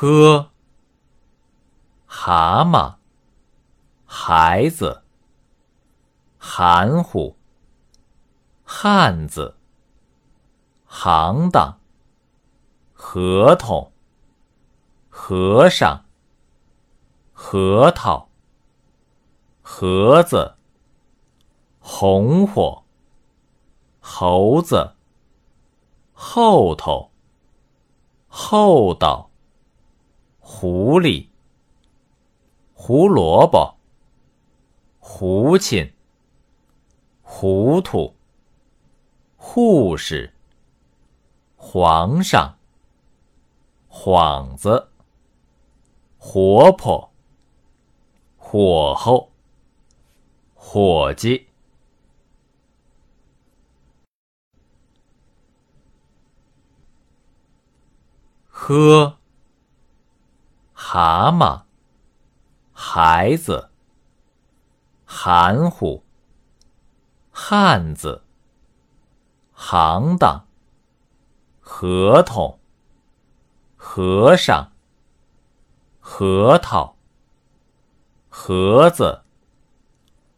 呵，蛤蟆，孩子，含糊，汉子，行当，合同，和尚，核桃，盒子，红火，猴子，后头，厚道。狐狸，胡萝卜，胡琴，糊涂，护士，皇上，幌子，活泼，火候，伙计，喝。蛤蟆，孩子，含糊，汉子，行当，合同，和尚，核桃，盒子，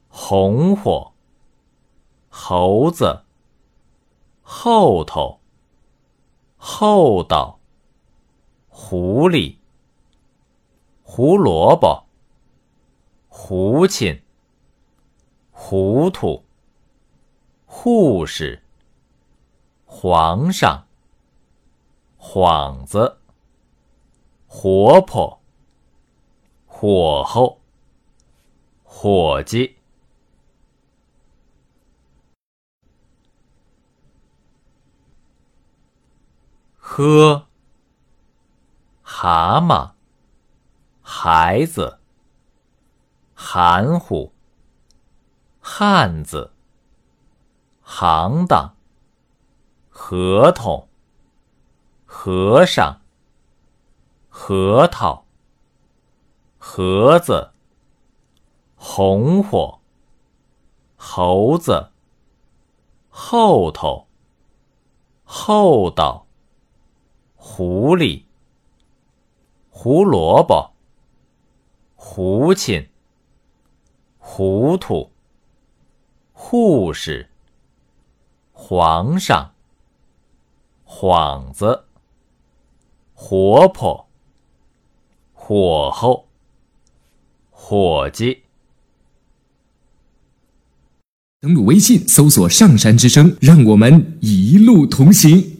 红火，猴子，后头，厚道，狐狸。胡萝卜，胡琴，糊涂，护士，皇上，幌子，活泼，火候，伙计，喝，蛤蟆。孩子，含糊，汉子，行当，合同，和尚，核桃，盒子，红火，猴子，后头，厚道，狐狸，胡萝卜。胡琴，糊涂，护士，皇上，幌子，活泼，火候，伙计。登录微信，搜索“上山之声”，让我们一路同行。